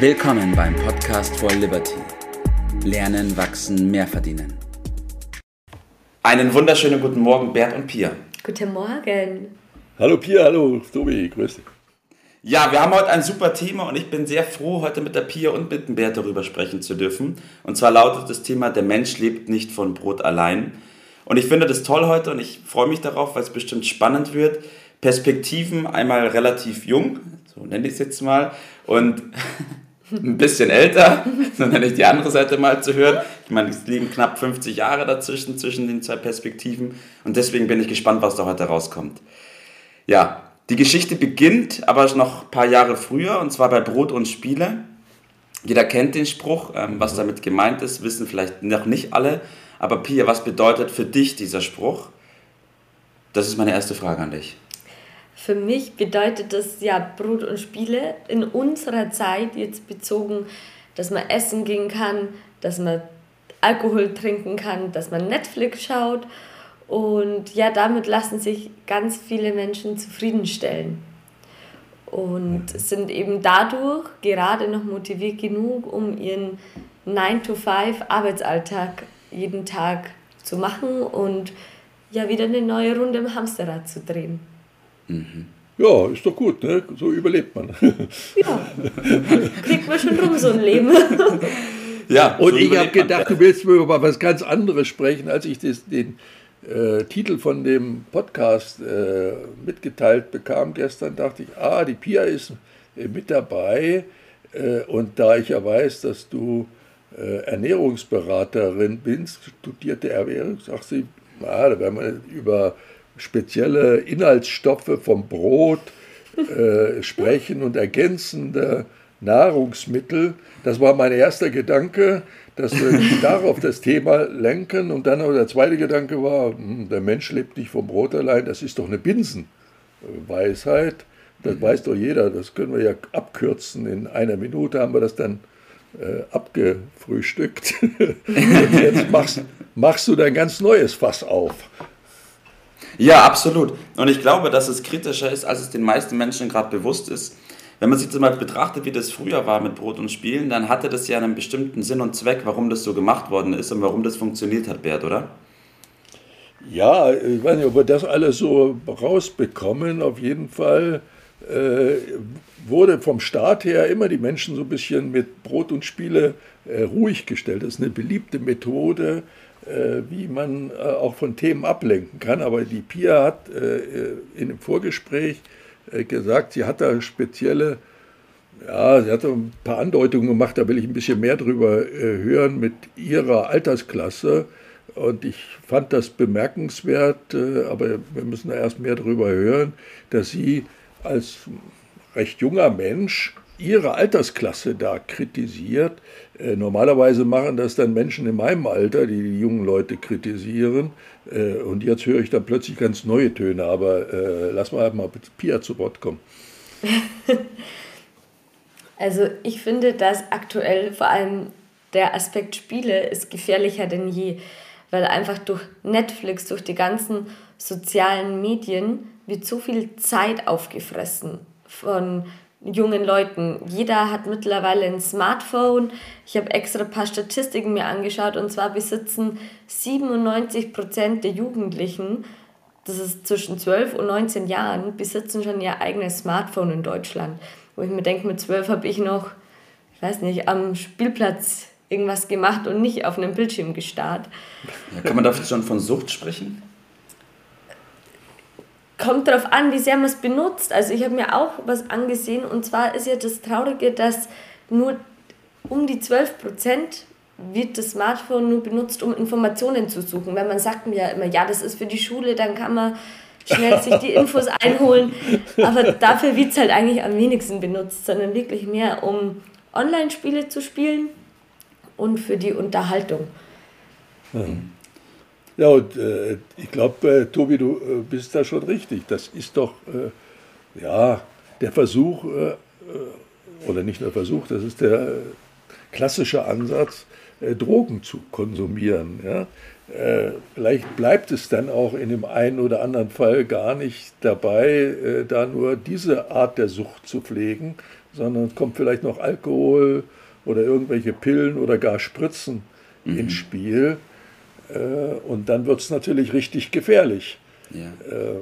Willkommen beim Podcast for Liberty. Lernen, wachsen, mehr verdienen. Einen wunderschönen guten Morgen, Bert und Pia. Guten Morgen. Hallo Pia, hallo Tobi, grüß dich. Ja, wir haben heute ein super Thema und ich bin sehr froh, heute mit der Pia und mit dem Bert darüber sprechen zu dürfen. Und zwar lautet das Thema, der Mensch lebt nicht von Brot allein. Und ich finde das toll heute und ich freue mich darauf, weil es bestimmt spannend wird. Perspektiven einmal relativ jung, so nenne ich es jetzt mal, und ein bisschen älter, so nenne ich die andere Seite mal zu hören. Ich meine, es liegen knapp 50 Jahre dazwischen, zwischen den zwei Perspektiven. Und deswegen bin ich gespannt, was da heute rauskommt. Ja, die Geschichte beginnt aber noch ein paar Jahre früher, und zwar bei Brot und Spiele. Jeder kennt den Spruch, ähm, was damit gemeint ist, wissen vielleicht noch nicht alle. Aber Pia, was bedeutet für dich dieser Spruch? Das ist meine erste Frage an dich. Für mich bedeutet das ja Brot und Spiele. In unserer Zeit jetzt bezogen, dass man essen gehen kann, dass man Alkohol trinken kann, dass man Netflix schaut. Und ja, damit lassen sich ganz viele Menschen zufriedenstellen. Und sind eben dadurch gerade noch motiviert genug, um ihren 9-to-5-Arbeitsalltag jeden Tag zu machen und ja wieder eine neue Runde im Hamsterrad zu drehen. Mhm. Ja, ist doch gut, ne? so überlebt man. Ja, kriegt man schon rum so ein Leben. Ja, und so ich habe gedacht, du willst über was ganz anderes sprechen, als ich das, den äh, Titel von dem Podcast äh, mitgeteilt bekam gestern, dachte ich, ah, die Pia ist äh, mit dabei. Äh, und da ich ja weiß, dass du äh, Ernährungsberaterin bist, studierte Ernährung, sagt sie, na, da werden wir über spezielle Inhaltsstoffe vom Brot äh, sprechen und ergänzende Nahrungsmittel. Das war mein erster Gedanke, dass wir darauf das Thema lenken. Und dann der zweite Gedanke war, hm, der Mensch lebt nicht vom Brot allein, das ist doch eine Binsenweisheit. Das mhm. weiß doch jeder, das können wir ja abkürzen. In einer Minute haben wir das dann äh, abgefrühstückt. Und jetzt machst, machst du dein ganz neues Fass auf. Ja, absolut. Und ich glaube, dass es kritischer ist, als es den meisten Menschen gerade bewusst ist. Wenn man sich das mal betrachtet, wie das früher war mit Brot und Spielen, dann hatte das ja einen bestimmten Sinn und Zweck, warum das so gemacht worden ist und warum das funktioniert hat, Bert, oder? Ja, ich weiß nicht, ob wir das alles so rausbekommen. Auf jeden Fall äh, wurde vom Staat her immer die Menschen so ein bisschen mit Brot und Spiele äh, ruhig gestellt. Das ist eine beliebte Methode, wie man äh, auch von Themen ablenken kann. Aber die Pia hat äh, in dem Vorgespräch gesagt, sie hat da spezielle, ja, sie hat ein paar Andeutungen gemacht, da will ich ein bisschen mehr drüber hören mit ihrer Altersklasse. Und ich fand das bemerkenswert, aber wir müssen da erst mehr drüber hören, dass sie als recht junger Mensch ihre Altersklasse da kritisiert. Äh, normalerweise machen das dann Menschen in meinem Alter, die die jungen Leute kritisieren. Äh, und jetzt höre ich dann plötzlich ganz neue Töne. Aber äh, lass mal mal Pia zu Wort kommen. also ich finde, dass aktuell vor allem der Aspekt Spiele ist gefährlicher denn je, weil einfach durch Netflix, durch die ganzen sozialen Medien wird so viel Zeit aufgefressen von jungen Leuten. Jeder hat mittlerweile ein Smartphone. Ich habe extra ein paar Statistiken mir angeschaut und zwar besitzen 97 Prozent der Jugendlichen, das ist zwischen 12 und 19 Jahren, besitzen schon ihr eigenes Smartphone in Deutschland. Wo ich mir denke, mit 12 habe ich noch, ich weiß nicht, am Spielplatz irgendwas gemacht und nicht auf einem Bildschirm gestarrt. Kann man da schon von Sucht sprechen? Kommt darauf an, wie sehr man es benutzt. Also ich habe mir auch was angesehen und zwar ist ja das Traurige, dass nur um die 12 Prozent wird das Smartphone nur benutzt, um Informationen zu suchen. Wenn man sagt mir ja immer, ja, das ist für die Schule, dann kann man schnell sich die Infos einholen. Aber dafür wird es halt eigentlich am wenigsten benutzt, sondern wirklich mehr, um Online-Spiele zu spielen und für die Unterhaltung. Hm. Ja, und äh, ich glaube, äh, Tobi, du äh, bist da schon richtig. Das ist doch, äh, ja, der Versuch, äh, äh, oder nicht der Versuch, das ist der klassische Ansatz, Drogen zu konsumieren. Ja? Vielleicht bleibt es dann auch in dem einen oder anderen Fall gar nicht dabei, da nur diese Art der Sucht zu pflegen, sondern kommt vielleicht noch Alkohol oder irgendwelche Pillen oder gar Spritzen mhm. ins Spiel. Äh, und dann wird es natürlich richtig gefährlich, ja. Äh,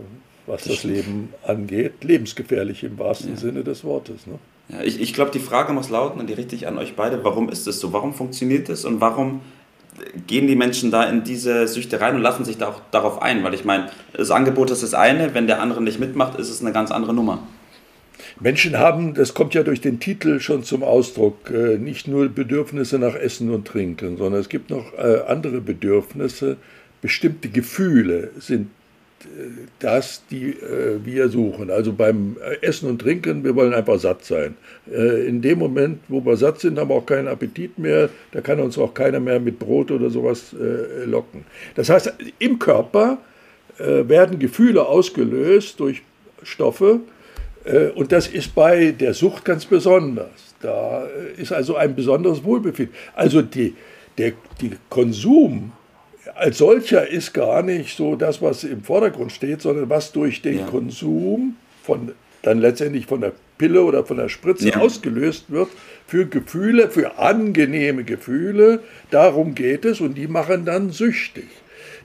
was das, das Leben angeht. Lebensgefährlich im wahrsten ja. Sinne des Wortes. Ne? Ja, ich ich glaube, die Frage muss lauten, und die richte ich an euch beide, warum ist es so? Warum funktioniert es und warum gehen die Menschen da in diese Süchte rein und lassen sich da auch darauf ein? Weil ich meine, das Angebot ist das eine, wenn der andere nicht mitmacht, ist es eine ganz andere Nummer. Menschen haben, das kommt ja durch den Titel schon zum Ausdruck, äh, nicht nur Bedürfnisse nach Essen und Trinken, sondern es gibt noch äh, andere Bedürfnisse. Bestimmte Gefühle sind das, die äh, wir suchen. Also beim Essen und Trinken, wir wollen einfach satt sein. Äh, in dem Moment, wo wir satt sind, haben wir auch keinen Appetit mehr. Da kann uns auch keiner mehr mit Brot oder sowas äh, locken. Das heißt, im Körper äh, werden Gefühle ausgelöst durch Stoffe. Äh, und das ist bei der Sucht ganz besonders. Da äh, ist also ein besonderes Wohlbefinden. Also die, der die Konsum als solcher ist gar nicht so das, was im Vordergrund steht, sondern was durch den ja. Konsum von dann letztendlich von der Pille oder von der Spritze ja. ausgelöst wird für Gefühle, für angenehme Gefühle. Darum geht es und die machen dann süchtig.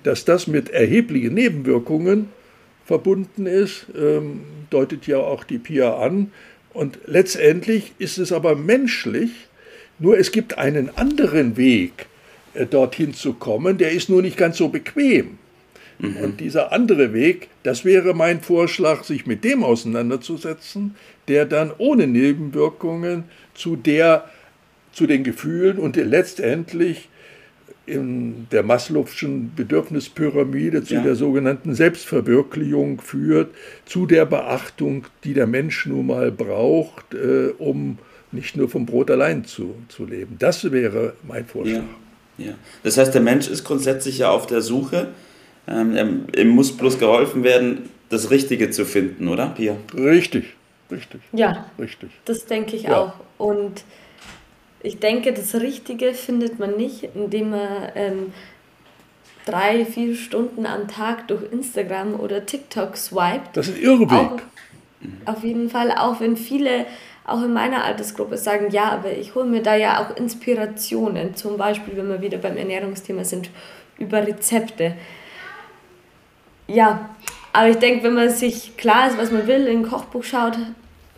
Dass das mit erheblichen Nebenwirkungen verbunden ist, ähm, deutet ja auch die Pia an. Und letztendlich ist es aber menschlich, nur es gibt einen anderen Weg, äh, dorthin zu kommen, der ist nur nicht ganz so bequem. Mhm. Und dieser andere Weg, das wäre mein Vorschlag, sich mit dem auseinanderzusetzen, der dann ohne Nebenwirkungen zu der, zu den Gefühlen und letztendlich in der Maslow'schen Bedürfnispyramide zu ja. der sogenannten Selbstverwirklichung führt, zu der Beachtung, die der Mensch nun mal braucht, äh, um nicht nur vom Brot allein zu, zu leben. Das wäre mein Vorschlag. Ja. Ja. Das heißt, der Mensch ist grundsätzlich ja auf der Suche. Ähm, ihm muss bloß geholfen werden, das Richtige zu finden, oder, Pia? Richtig, richtig. Ja, richtig. Das denke ich ja. auch. Und ich denke, das Richtige findet man nicht, indem man ähm, drei, vier Stunden am Tag durch Instagram oder TikTok swiped. Das ist Irrweg. Auch, auf jeden Fall, auch wenn viele auch in meiner Altersgruppe sagen, ja, aber ich hole mir da ja auch Inspirationen, zum Beispiel, wenn wir wieder beim Ernährungsthema sind, über Rezepte. Ja, aber ich denke, wenn man sich klar ist, was man will, in ein Kochbuch schaut,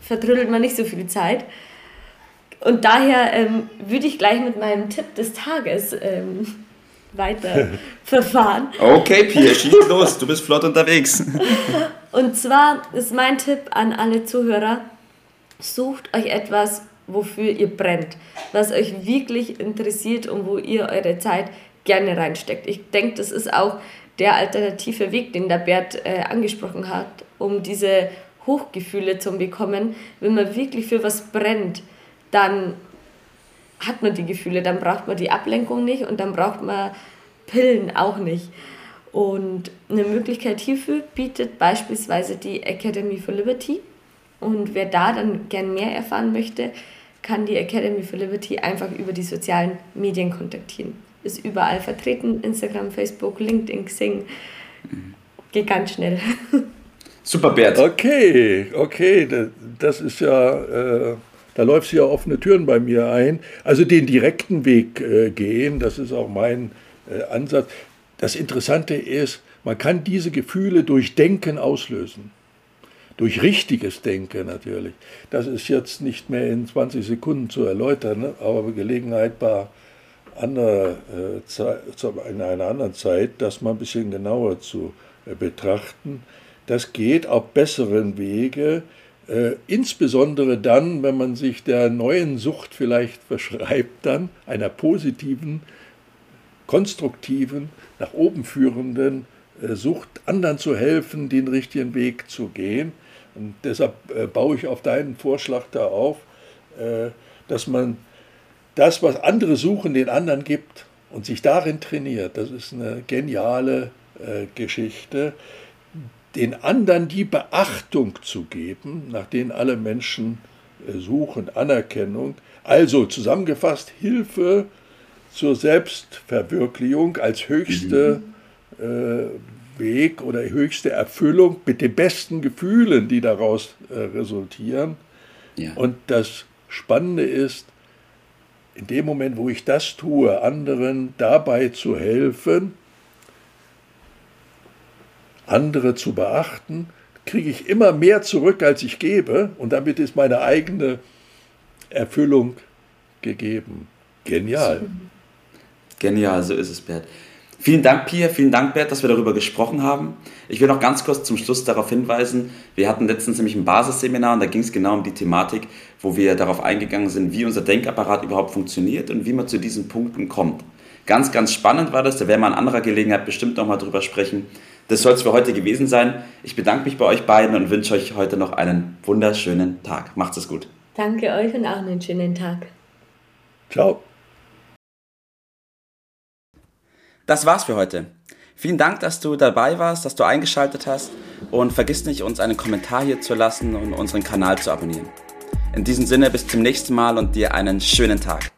vertrödelt man nicht so viel Zeit. Und daher ähm, würde ich gleich mit meinem Tipp des Tages ähm, weiter verfahren. Okay, Pia, schieß los, du bist flott unterwegs. Und zwar ist mein Tipp an alle Zuhörer, Sucht euch etwas, wofür ihr brennt, was euch wirklich interessiert und wo ihr eure Zeit gerne reinsteckt. Ich denke, das ist auch der alternative Weg, den der Bert äh, angesprochen hat, um diese Hochgefühle zu bekommen. Wenn man wirklich für was brennt, dann hat man die Gefühle, dann braucht man die Ablenkung nicht und dann braucht man Pillen auch nicht. Und eine Möglichkeit hierfür bietet beispielsweise die Academy for Liberty. Und wer da dann gern mehr erfahren möchte, kann die Academy for Liberty einfach über die sozialen Medien kontaktieren. Ist überall vertreten, Instagram, Facebook, LinkedIn, Xing. Geht ganz schnell. Super, Bert. Okay, okay, das ist ja, äh, da läuft ja offene Türen bei mir ein. Also den direkten Weg äh, gehen, das ist auch mein äh, Ansatz. Das Interessante ist, man kann diese Gefühle durch Denken auslösen durch richtiges Denken natürlich. Das ist jetzt nicht mehr in 20 Sekunden zu erläutern, ne? aber Gelegenheit bei anderer, äh, Zeit, in einer anderen Zeit, das mal ein bisschen genauer zu äh, betrachten. Das geht auf besseren Wege, äh, insbesondere dann, wenn man sich der neuen Sucht vielleicht verschreibt, dann einer positiven, konstruktiven, nach oben führenden äh, Sucht, anderen zu helfen, den richtigen Weg zu gehen. Und deshalb äh, baue ich auf deinen Vorschlag da auf, äh, dass man das, was andere suchen, den anderen gibt und sich darin trainiert. Das ist eine geniale äh, Geschichte. Den anderen die Beachtung zu geben, nach denen alle Menschen suchen, Anerkennung. Also zusammengefasst, Hilfe zur Selbstverwirklichung als höchste mhm. äh, Weg oder höchste Erfüllung mit den besten Gefühlen, die daraus äh, resultieren. Ja. Und das Spannende ist, in dem Moment, wo ich das tue, anderen dabei zu helfen, andere zu beachten, kriege ich immer mehr zurück, als ich gebe. Und damit ist meine eigene Erfüllung gegeben. Genial. Genial, so ist es, Bert. Vielen Dank, Pia, vielen Dank, Bert, dass wir darüber gesprochen haben. Ich will noch ganz kurz zum Schluss darauf hinweisen, wir hatten letztens nämlich ein Basisseminar und da ging es genau um die Thematik, wo wir darauf eingegangen sind, wie unser Denkapparat überhaupt funktioniert und wie man zu diesen Punkten kommt. Ganz, ganz spannend war das, da werden wir an anderer Gelegenheit bestimmt nochmal drüber sprechen. Das soll es für heute gewesen sein. Ich bedanke mich bei euch beiden und wünsche euch heute noch einen wunderschönen Tag. Macht's es gut. Danke euch und auch einen schönen Tag. Ciao. Das war's für heute. Vielen Dank, dass du dabei warst, dass du eingeschaltet hast und vergiss nicht, uns einen Kommentar hier zu lassen und unseren Kanal zu abonnieren. In diesem Sinne bis zum nächsten Mal und dir einen schönen Tag.